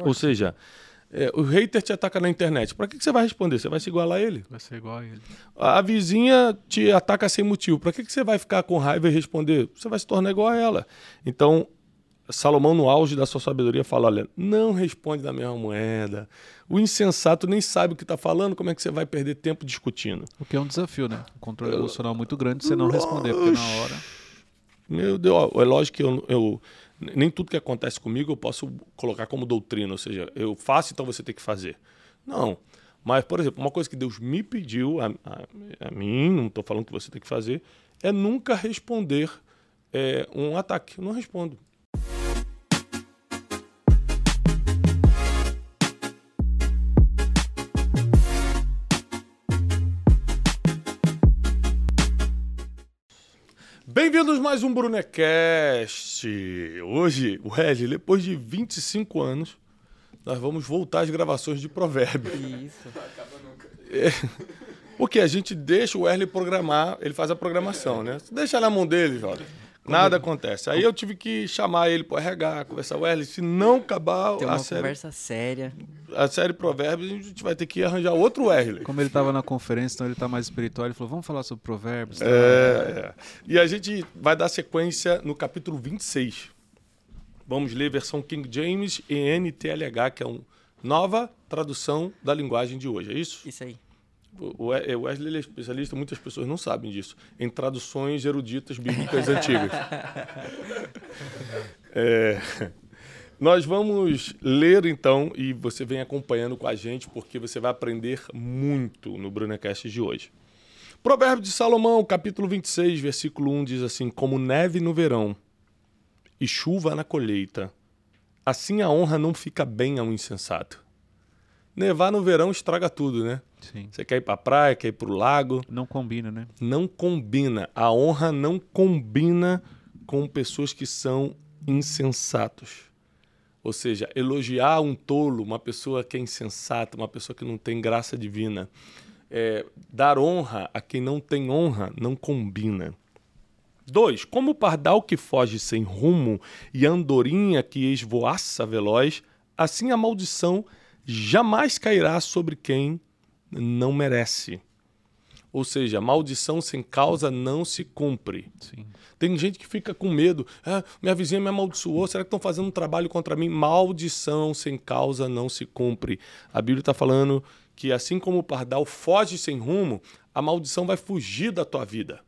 Ou seja, é, o hater te ataca na internet. Para que, que você vai responder? Você vai se igualar a ele? Vai ser igual a ele. A vizinha te ataca sem motivo. Para que, que você vai ficar com raiva e responder? Você vai se tornar igual a ela. Então, Salomão, no auge da sua sabedoria, fala: olha, não responde da mesma moeda. O insensato nem sabe o que está falando, como é que você vai perder tempo discutindo? O que é um desafio, né? Um controle emocional muito grande você não responder, porque na hora. Meu Deus, é lógico que eu, eu, nem tudo que acontece comigo eu posso colocar como doutrina, ou seja, eu faço, então você tem que fazer. Não. Mas, por exemplo, uma coisa que Deus me pediu a, a, a mim, não estou falando que você tem que fazer, é nunca responder é, um ataque. Eu não respondo. Bem-vindos mais um Brunecast. Hoje, o Wesley, depois de 25 anos, nós vamos voltar às gravações de Provérbios. Isso. É, porque a gente deixa o Wesley programar, ele faz a programação, né? Deixa na mão dele, Jota. Nada acontece. Aí eu tive que chamar ele para RH, conversar. Wesley, se não acabar Tem a uma série, conversa séria. a série Provérbios, a gente vai ter que arranjar outro Wesley. Como ele estava na conferência, então ele está mais espiritual, ele falou: vamos falar sobre provérbios. tá? É, é. E a gente vai dar sequência no capítulo 26. Vamos ler versão King James e NTLH, que é uma nova tradução da linguagem de hoje, é isso? Isso aí. O o Wesley é especialista, muitas pessoas não sabem disso, em traduções eruditas bíblicas antigas. É, Nós vamos ler então, e você vem acompanhando com a gente, porque você vai aprender muito no Brunecast de hoje. Provérbio de Salomão, capítulo 26, versículo 1 diz assim: Como neve no verão e chuva na colheita, assim a honra não fica bem ao insensato. Nevar no verão estraga tudo, né? Sim. Você quer ir pra praia, quer ir pro lago, Não combina, né? não combina. A honra não combina com pessoas que são insensatos. Ou seja, elogiar um tolo, uma pessoa que é insensata, uma pessoa que não tem graça divina, é, dar honra a quem não tem honra, não combina. Dois, como o pardal que foge sem rumo e a andorinha que esvoaça veloz, assim a maldição jamais cairá sobre quem não merece. Ou seja, maldição sem causa não se cumpre. Sim. Tem gente que fica com medo. Ah, minha vizinha me amaldiçoou. Será que estão fazendo um trabalho contra mim? Maldição sem causa não se cumpre. A Bíblia está falando que assim como o pardal foge sem rumo, a maldição vai fugir da tua vida.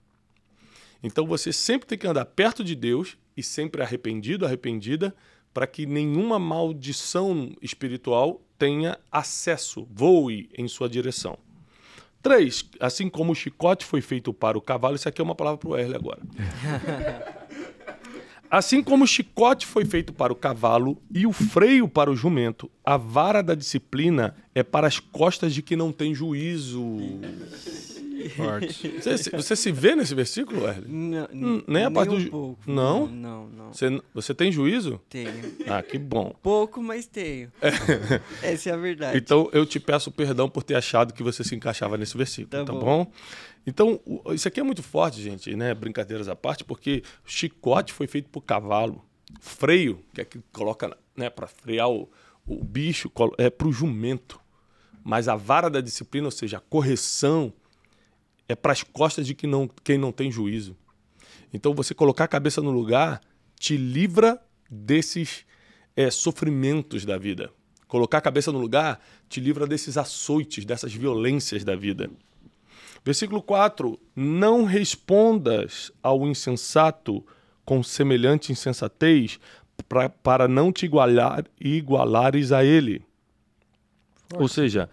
Então você sempre tem que andar perto de Deus e sempre arrependido, arrependida, para que nenhuma maldição espiritual tenha acesso, voe em sua direção. Três, assim como o chicote foi feito para o cavalo, isso aqui é uma palavra para o Erle agora. Assim como o chicote foi feito para o cavalo e o freio para o jumento, a vara da disciplina é para as costas de quem não tem juízo. Forte. Você, se- você se vê nesse versículo, Erle? Não, Hum, nem a parte um do ju- pouco. Não? Não, não. Você, você tem juízo? Tenho. Ah, que bom. Pouco, mas tenho. Essa é a verdade. Então eu te peço perdão por ter achado que você se encaixava nesse versículo, tá, Tá bom. bom. Então, o- isso aqui é muito forte, gente, né? Brincadeiras à parte, porque chicote foi feito por cavalo. Freio, que é que coloca, né, para frear o, o bicho, colo- é para o jumento. Mas a vara da disciplina, ou seja, a correção, é para as costas de quem não, quem não tem juízo. Então, você colocar a cabeça no lugar te livra desses é, sofrimentos da vida. Colocar a cabeça no lugar te livra desses açoites, dessas violências da vida. Versículo 4: Não respondas ao insensato com semelhante insensatez, pra, para não te igualar, igualares a ele. Ou seja,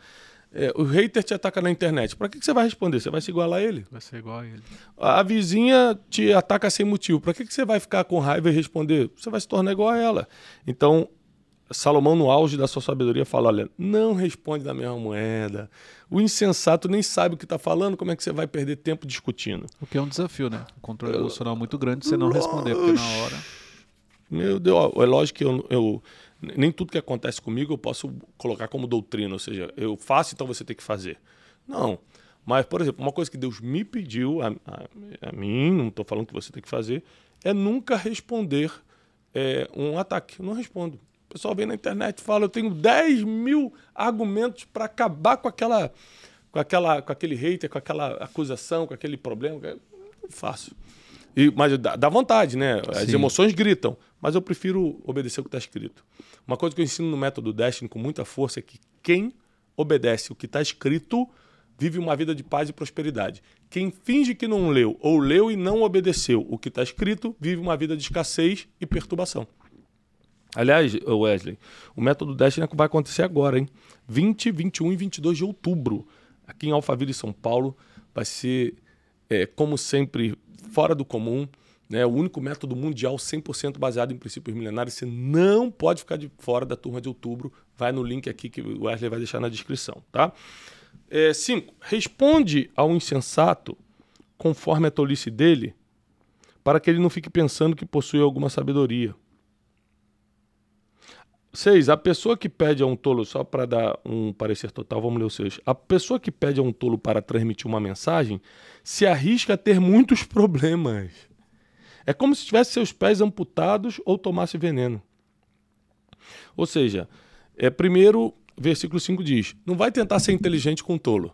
é, o hater te ataca na internet. Para que, que você vai responder? Você vai se igualar a ele? Vai ser igual a ele. A vizinha te ataca sem motivo. Para que, que você vai ficar com raiva e responder? Você vai se tornar igual a ela. Então, Salomão, no auge da sua sabedoria, fala: olha, não responde da mesma moeda. O insensato nem sabe o que está falando, como é que você vai perder tempo discutindo? O que é um desafio, né? Um controle emocional muito grande você não responder, porque na hora. Meu Deus, é lógico que eu, eu- nem tudo que acontece comigo eu posso colocar como doutrina, ou seja, eu faço, então você tem que fazer. Não. Mas, por exemplo, uma coisa que Deus me pediu a, a- a mim, não estou falando que você tem que fazer, é nunca responder é, um ataque. Eu não respondo. pessoal vem na internet e fala: eu tenho 10 mil argumentos para acabar com aquela, com aquela, com aquele hater, com aquela acusação, com aquele problema. Não faço. E, mas dá, dá vontade, né? As Sim. emoções gritam. Mas eu prefiro obedecer o que está escrito. Uma coisa que eu ensino no método Destiny com muita força é que quem obedece o que está escrito vive uma vida de paz e prosperidade. Quem finge que não leu ou leu e não obedeceu o que está escrito vive uma vida de escassez e perturbação. Aliás, Wesley, o método Destiny vai acontecer agora, hein? 20, 21 e 22 de outubro, aqui em Alphaville, São Paulo. Vai ser, é, como sempre, fora do comum. Né? O único método mundial 100% baseado em princípios milenares. Você não pode ficar de fora da turma de outubro. Vai no link aqui que o Wesley vai deixar na descrição, tá? 5. responde ao insensato conforme a tolice dele, para que ele não fique pensando que possui alguma sabedoria. 6. A pessoa que pede a um tolo, só para dar um parecer total, vamos ler os seus. A pessoa que pede a um tolo para transmitir uma mensagem se arrisca a ter muitos problemas. É como se tivesse seus pés amputados ou tomasse veneno. Ou seja, é, primeiro, versículo 5 diz: Não vai tentar ser inteligente com um tolo.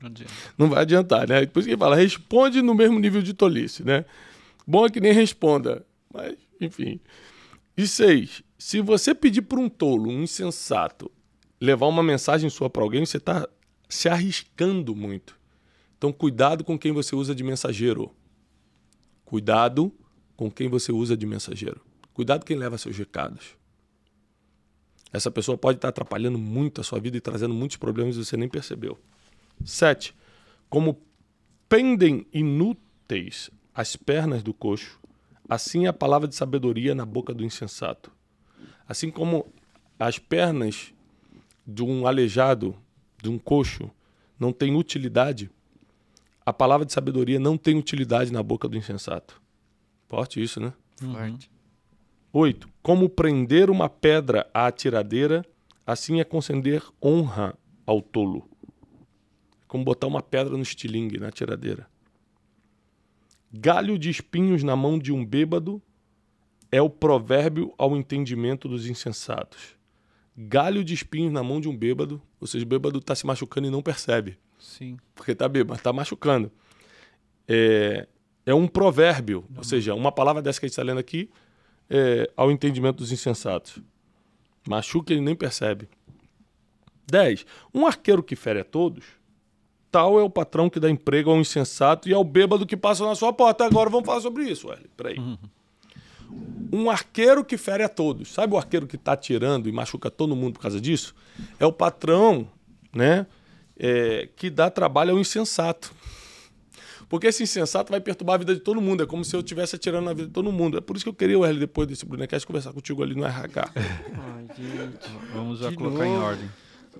Não. Não vai adiantar, né? Por isso que ele fala, responde no mesmo nível de tolice, né? Bom é que nem responda, mas, enfim. E seis, se você pedir para um tolo, um insensato, levar uma mensagem sua para alguém, você está se arriscando muito. Então, cuidado com quem você usa de mensageiro. Cuidado com quem você usa de mensageiro. Cuidado quem leva seus recados. Essa pessoa pode estar atrapalhando muito a sua vida e trazendo muitos problemas e você nem percebeu. 7. Como pendem inúteis as pernas do coxo, assim é a palavra de sabedoria na boca do insensato. Assim como as pernas de um aleijado, de um coxo, não têm utilidade, a palavra de sabedoria não tem utilidade na boca do insensato. Forte isso, né? Forte. 8. Como prender uma pedra à tiradeira, assim é conceder honra ao tolo. Como botar uma pedra no estilingue, na tiradeira. Galho de espinhos na mão de um bêbado é o provérbio ao entendimento dos insensatos. Galho de espinhos na mão de um bêbado, ou seja, o bêbado está se machucando e não percebe Sim. porque tá bêbado, tá machucando. É, é um provérbio, ou seja, uma palavra dessa que a gente está lendo aqui é, ao entendimento dos insensatos. Machuca e ele nem percebe. 10. Um arqueiro que fere a todos, tal é o patrão que dá emprego ao insensato e ao bêbado que passa na sua porta. Agora vamos falar sobre isso, Wesley. Peraí. Um arqueiro que fere a todos. Sabe o arqueiro que está atirando e machuca todo mundo por causa disso? É o patrão, né? É, que dá trabalho ao insensato. Porque esse insensato vai perturbar a vida de todo mundo. É como se eu estivesse atirando na vida de todo mundo. É por isso que eu queria, Wesley, depois desse Brunecast, conversar contigo ali no RH. Ai, gente. Vamos já De colocar em novo. ordem.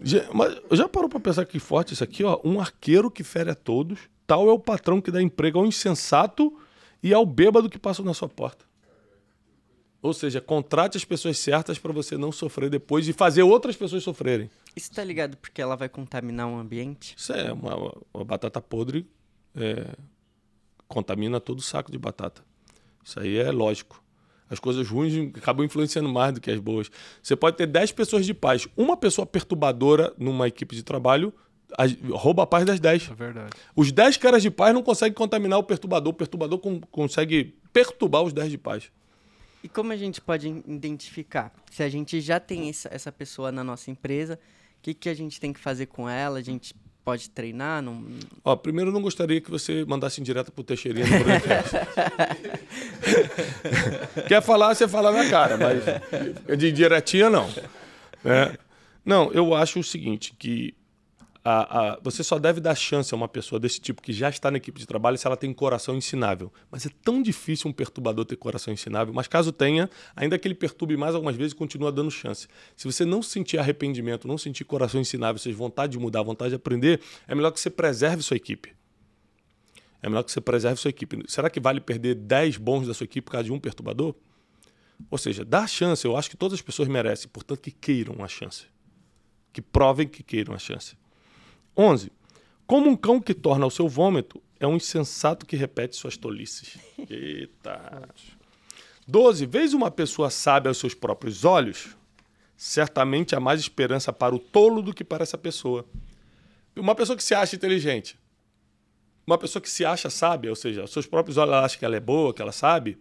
Já- Mas já parou para pensar que forte isso aqui? Ó? Um arqueiro que fere a todos, tal é o patrão que dá emprego ao insensato e ao bêbado que passa na sua porta. Ou seja, contrate as pessoas certas para você não sofrer depois e fazer outras pessoas sofrerem. Isso tá ligado porque ela vai contaminar o ambiente? Isso é uma, uma batata podre é, contamina todo o saco de batata. Isso aí é lógico. As coisas ruins acabam influenciando mais do que as boas. Você pode ter 10 pessoas de paz. Uma pessoa perturbadora numa equipe de trabalho as- rouba a paz das 10. É verdade. Os 10 caras de paz não conseguem contaminar o perturbador. O perturbador con- consegue perturbar os 10 de paz. E como a gente pode identificar? Se a gente já tem essa, pessoa na nossa empresa, o que, que a gente tem que fazer com ela? A gente pode treinar? Não... Ó, primeiro não gostaria que você mandasse em direto pro Teixeirinha no Braincast. Quer falar, você fala na cara, mas de diretinha não. né? Não, eu acho o seguinte, que a- a- você só deve dar chance a uma pessoa desse tipo que já está na equipe de trabalho se ela tem coração ensinável. Mas é tão difícil um perturbador ter coração ensinável. Mas caso tenha, ainda que ele perturbe mais algumas vezes, continua dando chance. Se você não sentir arrependimento, não sentir coração ensinável, seja vontade de mudar, vontade de aprender, é melhor que você preserve sua equipe. É melhor que você preserve sua equipe. Será que vale perder 10 bons da sua equipe por causa de um perturbador? Ou seja, dá chance. Eu acho que todas as pessoas merecem, portanto, que queiram a chance. Que provem que queiram a chance. 11. Como um cão que torna o seu vômito, é um insensato que repete suas tolices. Eita. 12. Vês uma pessoa sábia aos seus próprios olhos? Certamente há mais esperança para o tolo do que para essa pessoa. Uma pessoa que se acha inteligente, uma pessoa que se acha sábia, ou seja, aos seus próprios olhos ela acha que ela é boa, que ela sabe,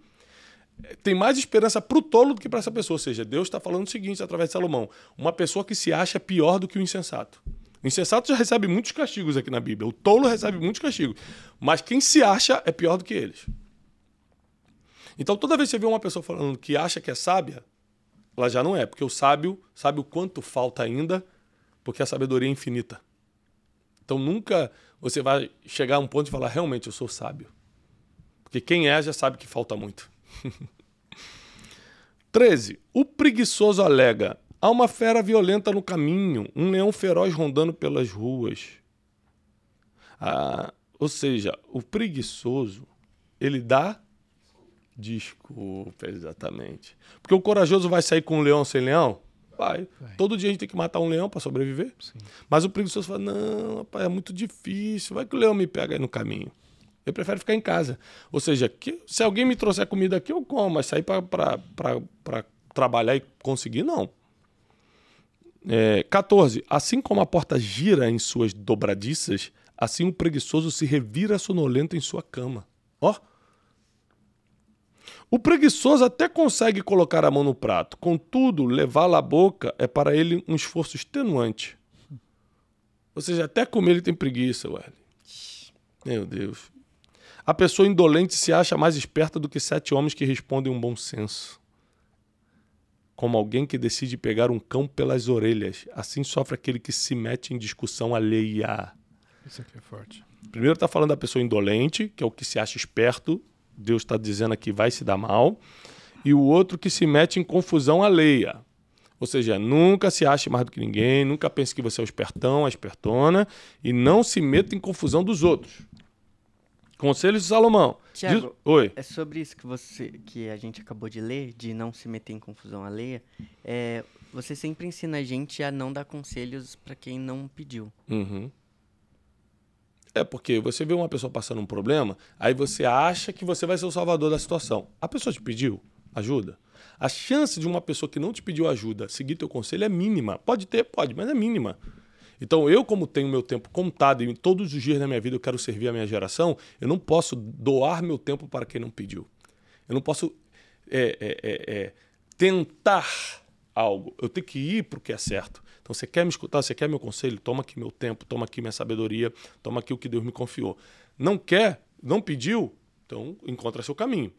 tem mais esperança para o tolo do que para essa pessoa. Ou seja, Deus está falando o seguinte através de Salomão: uma pessoa que se acha pior do que o insensato. O insensato já recebe muitos castigos aqui na Bíblia. O tolo recebe muitos castigos. Mas quem se acha é pior do que eles. Então, toda vez que você vê uma pessoa falando que acha que é sábia, ela já não é, porque o sábio sabe o quanto falta ainda, porque a sabedoria é infinita. Então, nunca você vai chegar a um ponto de falar, realmente, eu sou sábio. Porque quem é já sabe que falta muito. 13. O preguiçoso alega: há uma fera violenta no caminho, um leão feroz rondando pelas ruas. Ah, ou seja, o preguiçoso, ele dá desculpa, exatamente. Porque o corajoso vai sair com um leão sem leão? Vai. vai. Todo dia a gente tem que matar um leão para sobreviver. Sim. Mas o preguiçoso fala: não, rapaz, é muito difícil. Vai que o leão me pega aí no caminho. Eu prefiro ficar em casa. Ou seja, que, se alguém me trouxer comida aqui, eu como, mas sair para trabalhar e conseguir, não. É, 14. Assim como a porta gira em suas dobradiças, assim o preguiçoso se revira sonolento em sua cama. Ó. O preguiçoso até consegue colocar a mão no prato, contudo, levá-la à boca é para ele um esforço extenuante. Ou seja, até comer ele tem preguiça, ué. Meu Deus. A pessoa indolente se acha mais esperta do que sete homens que respondem um bom senso. Como alguém que decide pegar um cão pelas orelhas, assim sofre aquele que se mete em discussão alheia. Isso aqui é forte. Primeiro está falando da pessoa indolente, que é o que se acha esperto. Deus está dizendo aqui vai se dar mal. E o outro que se mete em confusão alheia. Ou seja, nunca se ache mais do que ninguém, nunca pense que você é o espertão, a espertona, e não se meta em confusão dos outros. Conselhos de Salomão. Tiago, Diz... Oi. é sobre isso que você que a gente acabou de ler, de não se meter em confusão alheia. É, você sempre ensina a gente a não dar conselhos para quem não pediu. Uhum. É porque você vê uma pessoa passando um problema, aí você acha que você vai ser o salvador da situação. A pessoa te pediu ajuda. A chance de uma pessoa que não te pediu ajuda seguir teu conselho é mínima. Pode ter, pode, mas é mínima. Então, eu, como tenho meu tempo contado e todos os dias da minha vida eu quero servir a minha geração, eu não posso doar meu tempo para quem não pediu. Eu não posso é, é, é, é tentar algo. Eu tenho que ir para o que é certo. Então, você quer me escutar, você quer meu conselho? Toma aqui meu tempo, toma aqui minha sabedoria, toma aqui o que Deus me confiou. Não quer, não pediu, então encontra seu caminho.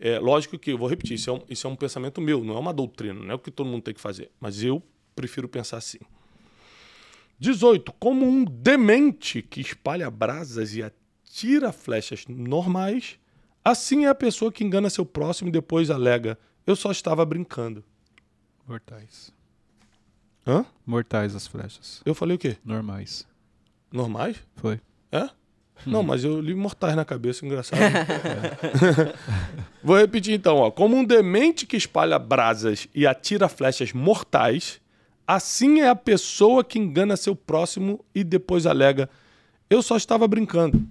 É lógico que eu vou repetir, isso é, um, isso é um pensamento meu, não é uma doutrina, não é o que todo mundo tem que fazer. Mas eu prefiro pensar assim. 18. Como um demente que espalha brasas e atira flechas normais, assim é a pessoa que engana seu próximo e depois alega: Eu só estava brincando. Mortais. Hã? Mortais as flechas. Eu falei o quê? Normais. Normais? Foi. É? Hum. Não, mas eu li mortais na cabeça, engraçado. é. Vou repetir então, ó. Como um demente que espalha brasas e atira flechas mortais, Assim é a pessoa que engana seu próximo e depois alega: Eu só estava brincando.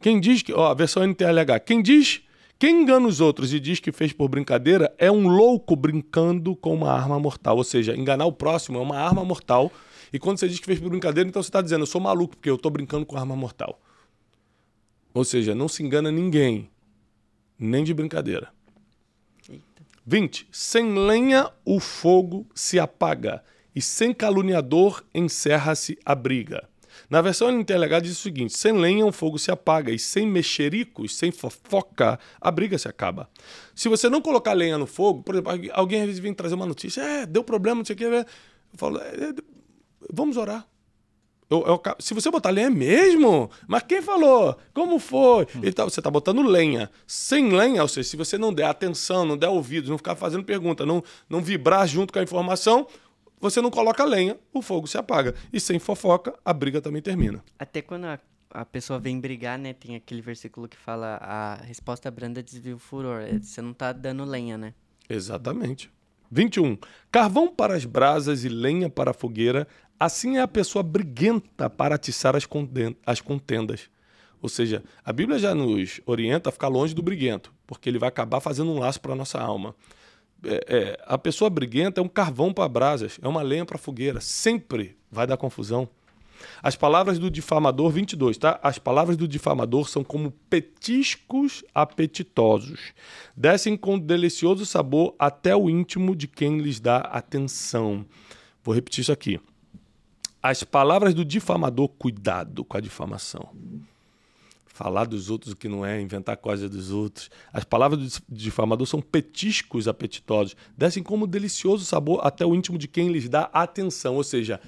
Quem diz que. Ó, a versão NTLH. Quem diz. Quem engana os outros e diz que fez por brincadeira é um louco brincando com uma arma mortal. Ou seja, enganar o próximo é uma arma mortal. E quando você diz que fez por brincadeira, então você está dizendo: Eu sou maluco porque eu estou brincando com arma mortal. Ou seja, não se engana ninguém, nem de brincadeira. 20. Sem lenha o fogo se apaga, e sem caluniador encerra-se a briga. Na versão NTLH diz o seguinte: sem lenha o fogo se apaga, e sem mexericos, sem fofoca, a briga se acaba. Se você não colocar lenha no fogo, por exemplo, alguém às vezes vem trazer uma notícia, é, deu problema, não sei o que, eu falo, é, é, vamos orar. Eu, eu, se você botar lenha, é mesmo? Mas quem falou? Como foi? Hum. Tá, você está botando lenha. Sem lenha, ou seja, se você não der atenção, não der ouvidos, não ficar fazendo pergunta, não, não vibrar junto com a informação, você não coloca lenha, o fogo se apaga. E sem fofoca, a briga também termina. Até quando a, a pessoa vem brigar, né? Tem aquele versículo que fala a resposta branda desvia o furor. É, você não está dando lenha, né? Exatamente. 21. Carvão para as brasas e lenha para a fogueira Assim é a pessoa briguenta para atiçar as contendas. Ou seja, a Bíblia já nos orienta a ficar longe do briguento. porque ele vai acabar fazendo um laço para a nossa alma. É, é, a pessoa briguenta é um carvão para brasas, é uma lenha para fogueira. Sempre vai dar confusão. As palavras do difamador, 22, tá? As palavras do difamador são como petiscos apetitosos. Descem com delicioso sabor até o íntimo de quem lhes dá atenção. Vou repetir isso aqui. As palavras do difamador, cuidado com a difamação falar dos outros o que não é, inventar coisas dos outros. As palavras do difamador são petiscos apetitosos, descem como delicioso sabor até o íntimo de quem lhes dá atenção. Ou seja,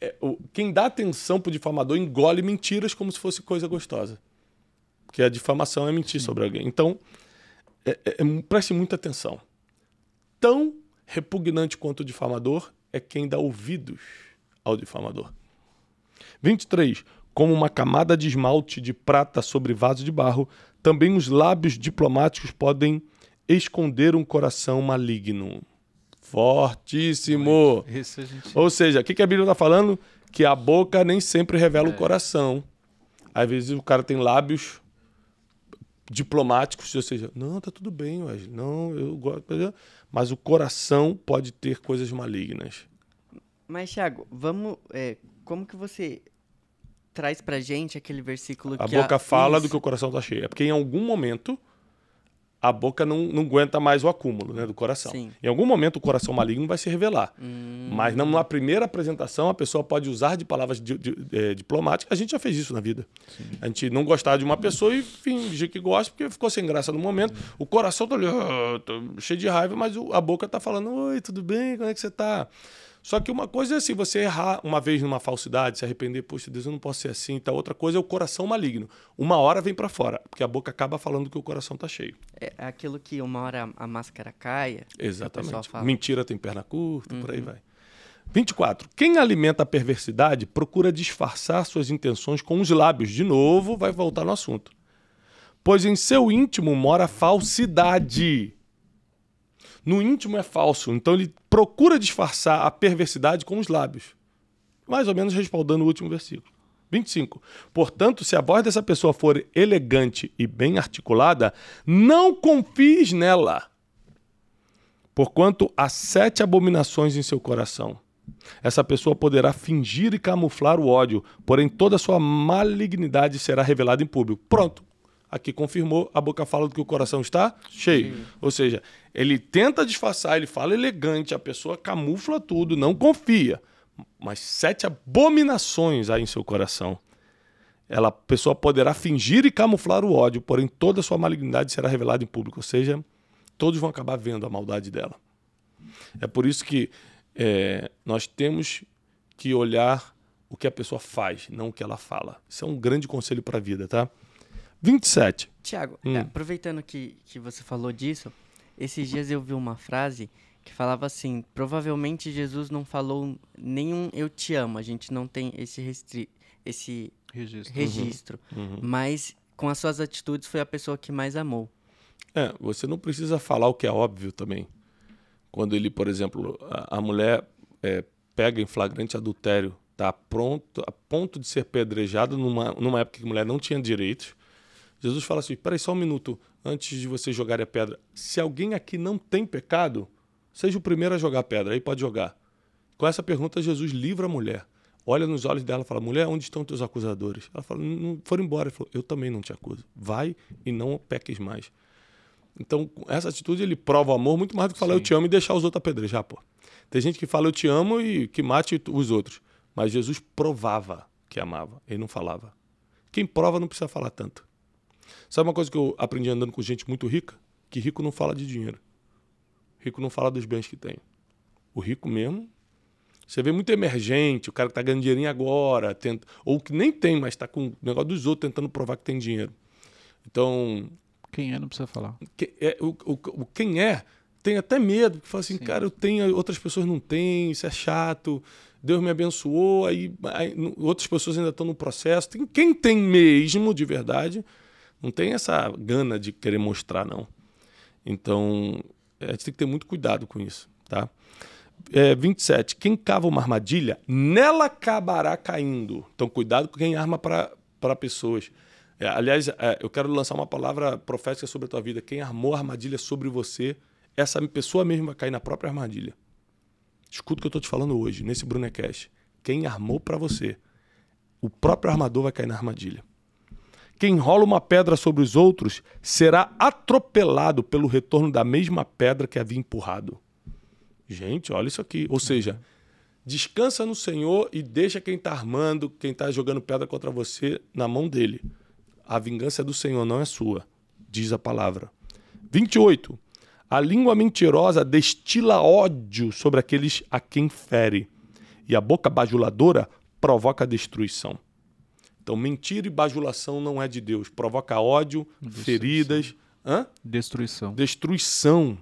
é, o, quem dá atenção para o difamador engole mentiras como se fosse coisa gostosa. Porque a difamação é mentir Sim. sobre alguém. Então, é, é, é, preste muita atenção. Tão repugnante quanto o difamador é quem dá ouvidos ao difamador. 23 como uma camada de esmalte de prata sobre vaso de barro, também os lábios diplomáticos podem esconder um coração maligno. Fortíssimo. Gente... Ou seja, o que a Bíblia está falando? Que a boca nem sempre revela é. o coração. Às vezes o cara tem lábios diplomáticos, ou seja, não, tá tudo bem, mas não, eu gosto, mas o coração pode ter coisas malignas. Mas Thiago, vamos, é, como que você traz pra gente aquele versículo a que boca a... fala Isso. do que o coração tá cheio. É porque em algum momento a boca não, não aguenta mais o acúmulo né, do coração. Sim. Em algum momento o coração maligno vai se revelar. Hum. Mas não, na primeira apresentação a pessoa pode usar de palavras di, di, é, diplomáticas. A gente já fez isso na vida. Sim. A gente não gostar de uma pessoa e fingir que gosta porque ficou sem graça no momento. Hum. O coração tá ali, oh, cheio de raiva, mas a boca tá falando: Oi, tudo bem? Como é que você tá? Só que uma coisa é assim, você errar uma vez numa falsidade, se arrepender, poxa, Deus, eu não posso ser assim, tá? Outra coisa é o coração maligno. Uma hora vem para fora, porque a boca acaba falando que o coração tá cheio. É aquilo que uma hora a máscara caia. Exatamente. Mentira tem perna curta, uhum. por aí uhum. vai. 24. Quem alimenta a perversidade procura disfarçar suas intenções com os lábios. De novo, vai voltar no assunto. Pois em seu íntimo mora a falsidade. No íntimo é falso, então ele procura disfarçar a perversidade com os lábios. Mais ou menos respaldando o último versículo. 25. Portanto, se a voz dessa pessoa for elegante e bem articulada, não confies nela, porquanto há sete abominações em seu coração. Essa pessoa poderá fingir e camuflar o ódio, porém toda a sua malignidade será revelada em público. Pronto. Aqui confirmou, a boca fala do que o coração está cheio. Sim. Ou seja, ele tenta disfarçar, ele fala elegante, a pessoa camufla tudo, não confia. Mas sete abominações há em seu coração. Ela, a pessoa poderá fingir e camuflar o ódio, porém toda a sua malignidade será revelada em público. Ou seja, todos vão acabar vendo a maldade dela. É por isso que é, nós temos que olhar o que a pessoa faz, não o que ela fala. Isso é um grande conselho para a vida, tá? 27. Tiago, hum. é, aproveitando que, que você falou disso, esses dias eu vi uma frase que falava assim: provavelmente Jesus não falou nenhum eu te amo, a gente não tem esse, restri esse registro, registro uhum. Uhum. mas com as suas atitudes foi a pessoa que mais amou. É, você não precisa falar o que é óbvio também. Quando ele, por exemplo, a, a mulher é, pega em flagrante adultério, tá pronto, a ponto de ser pedrejado numa, numa época que a mulher não tinha direitos, Jesus fala assim: peraí, só um minuto, antes de você jogar a pedra. Se alguém aqui não tem pecado, seja o primeiro a jogar a pedra, aí pode jogar. Com essa pergunta, Jesus livra a mulher. Olha nos olhos dela e fala: mulher, onde estão teus acusadores? Ela fala: não foram embora. Ele falou: eu também não te acuso. Vai e não peques mais. Então, essa atitude ele prova o amor muito mais do que falar Sim. eu te amo e deixar os outros apedrejar, pô. Tem gente que fala eu te amo e que mate os outros. Mas Jesus provava que amava, ele não falava. Quem prova não precisa falar tanto. Sabe uma coisa que eu aprendi andando com gente muito rica? Que rico não fala de dinheiro. Rico não fala dos bens que tem. O rico mesmo, você vê muito emergente, o cara que está ganhando dinheirinho agora, tenta, ou que nem tem, mas está com o negócio dos outros tentando provar que tem dinheiro. Então. Quem é, não precisa falar. Que, é, o, o, o, quem é tem até medo, que fala assim, Sim. cara, eu tenho, outras pessoas não têm, isso é chato, Deus me abençoou, aí, aí outras pessoas ainda estão no processo. Tem, quem tem mesmo, de verdade, não tem essa gana de querer mostrar, não. Então, a gente tem que ter muito cuidado com isso, tá? É, 27. Quem cava uma armadilha, nela acabará caindo. Então, cuidado com quem arma para pessoas. É, aliás, é, eu quero lançar uma palavra profética sobre a tua vida. Quem armou a armadilha sobre você, essa pessoa mesmo vai cair na própria armadilha. Escuta o que eu estou te falando hoje, nesse Brunecast. Quem armou para você, o próprio armador vai cair na armadilha. Quem rola uma pedra sobre os outros será atropelado pelo retorno da mesma pedra que havia empurrado. Gente, olha isso aqui. Ou seja, descansa no Senhor e deixa quem está armando, quem está jogando pedra contra você na mão dele. A vingança é do Senhor, não é sua, diz a palavra. 28. A língua mentirosa destila ódio sobre aqueles a quem fere, e a boca bajuladora provoca destruição. Então, mentira e bajulação não é de Deus. Provoca ódio, Destruição. feridas. Hã? Destruição. Destruição.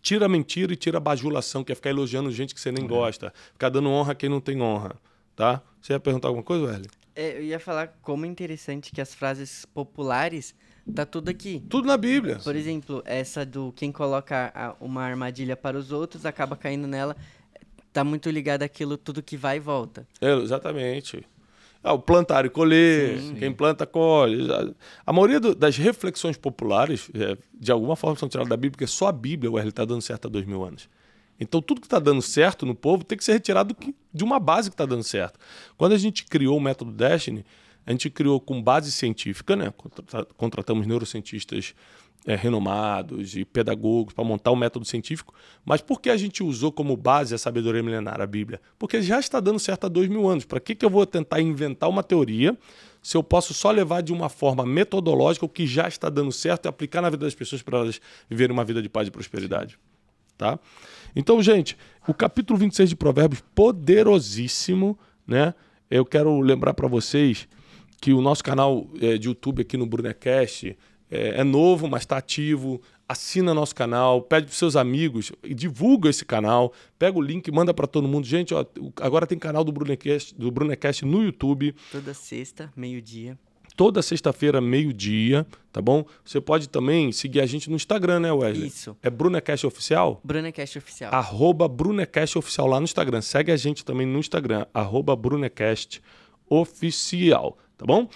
Tira a mentira e tira a bajulação, que é ficar elogiando gente que você nem é. gosta. Ficar dando honra a quem não tem honra. Tá? Você ia perguntar alguma coisa, Wesley? É, eu ia falar como é interessante que as frases populares tá tudo aqui. Tudo na Bíblia. Por exemplo, essa do quem coloca uma armadilha para os outros acaba caindo nela. Tá muito ligado àquilo tudo que vai e volta. É, exatamente. Ah, o plantar e colher, sim, quem planta colhe. A maioria do, das reflexões populares, é, de alguma forma, são tiradas da Bíblia, porque só a Bíblia, o R está dando certo há dois mil anos. Então, tudo que está dando certo no povo tem que ser retirado de uma base que está dando certo. Quando a gente criou o método Destiny, a gente criou com base científica, né? Contratamos neurocientistas é, renomados e pedagogos para montar um método científico. Mas por que a gente usou como base a sabedoria milenar, a Bíblia? Porque já está dando certo há dois mil anos. Para que, que eu vou tentar inventar uma teoria se eu posso só levar de uma forma metodológica o que já está dando certo e aplicar na vida das pessoas para elas viverem uma vida de paz e prosperidade? Tá? Então, gente, o capítulo 26 de Provérbios, poderosíssimo, né? Eu quero lembrar para vocês que o nosso canal é, de YouTube aqui no Brunecast, é, é novo, mas está ativo. Assina nosso canal, pede para seus amigos, divulga esse canal, pega o link, manda para todo mundo. Gente, ó, agora tem canal do Brunecast, do Brunecast no YouTube. Toda sexta, meio-dia. Toda sexta-feira, meio-dia, tá bom? Você pode também seguir a gente no Instagram, né, Wesley? Isso. É Brunecast Oficial? Brunecast Oficial. Arroba Brunecast Oficial lá no Instagram. Segue a gente também no Instagram, arroba Brunecast Oficial, tá bom?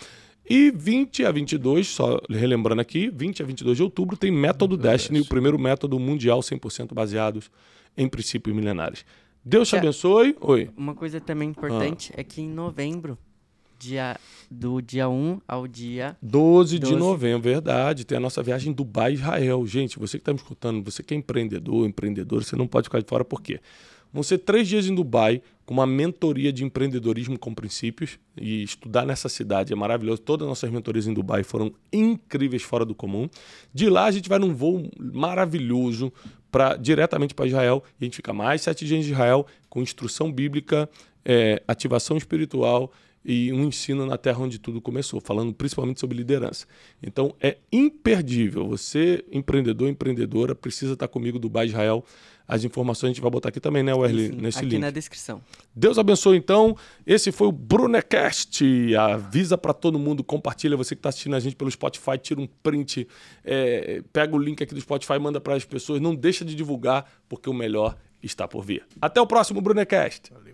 E 20 a 22, só relembrando aqui, 20 a 22 de outubro tem Método Destiny, o primeiro método mundial 100% baseados em princípios milenares. Deus te abençoe. Oi. Uma coisa também importante ah. é que em novembro, dia, do dia 1 ao dia 12, 12 de novembro, verdade, tem a nossa viagem Dubai Israel. Gente, você que está me escutando, você que é empreendedor, empreendedor, você não pode ficar de fora, por quê? Vão ser três dias em Dubai com uma mentoria de empreendedorismo com princípios e estudar nessa cidade é maravilhoso. Todas as nossas mentorias em Dubai foram incríveis, fora do comum. De lá a gente vai num voo maravilhoso para diretamente para Israel e a gente fica mais sete dias em Israel com instrução bíblica, é, ativação espiritual e um ensino na terra onde tudo começou, falando principalmente sobre liderança. Então é imperdível. Você, empreendedor, empreendedora, precisa estar comigo Dubai Israel as informações a gente vai botar aqui também, né, Wesley? Sim, nesse aqui link. na descrição. Deus abençoe, então. Esse foi o Brunecast. Avisa para todo mundo, compartilha. Você que está assistindo a gente pelo Spotify, tira um print, é, pega o link aqui do Spotify, manda para as pessoas. Não deixa de divulgar, porque o melhor está por vir. Até o próximo Brunecast. Valeu.